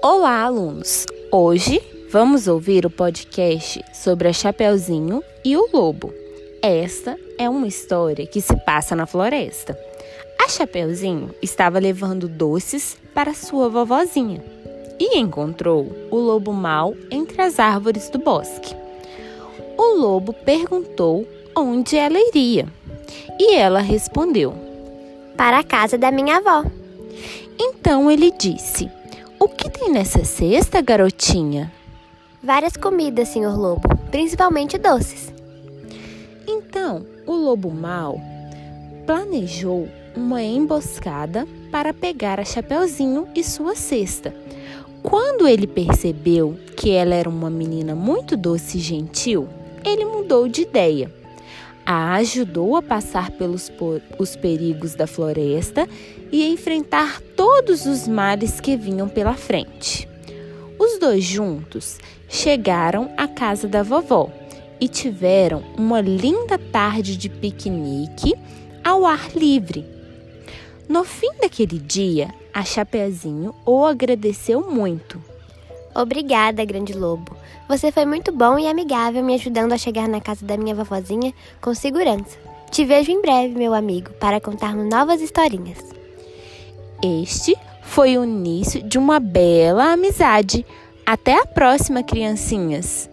Olá, alunos! Hoje vamos ouvir o podcast sobre a Chapeuzinho e o Lobo. Esta é uma história que se passa na floresta. A Chapeuzinho estava levando doces para sua vovozinha e encontrou o lobo mau entre as árvores do bosque. O lobo perguntou onde ela iria e ela respondeu: Para a casa da minha avó. Então ele disse: O que tem nessa cesta, garotinha? Várias comidas, senhor lobo, principalmente doces. Então o lobo mau planejou uma emboscada para pegar a Chapeuzinho e sua cesta. Quando ele percebeu que ela era uma menina muito doce e gentil, ele mudou de ideia. A ajudou a passar pelos os perigos da floresta e a enfrentar todos os males que vinham pela frente. Os dois juntos chegaram à casa da vovó e tiveram uma linda tarde de piquenique ao ar livre. No fim daquele dia, a Chapezinho o agradeceu muito. Obrigada, Grande Lobo. Você foi muito bom e amigável me ajudando a chegar na casa da minha vovozinha com segurança. Te vejo em breve, meu amigo, para contarmos novas historinhas. Este foi o início de uma bela amizade. Até a próxima, criancinhas!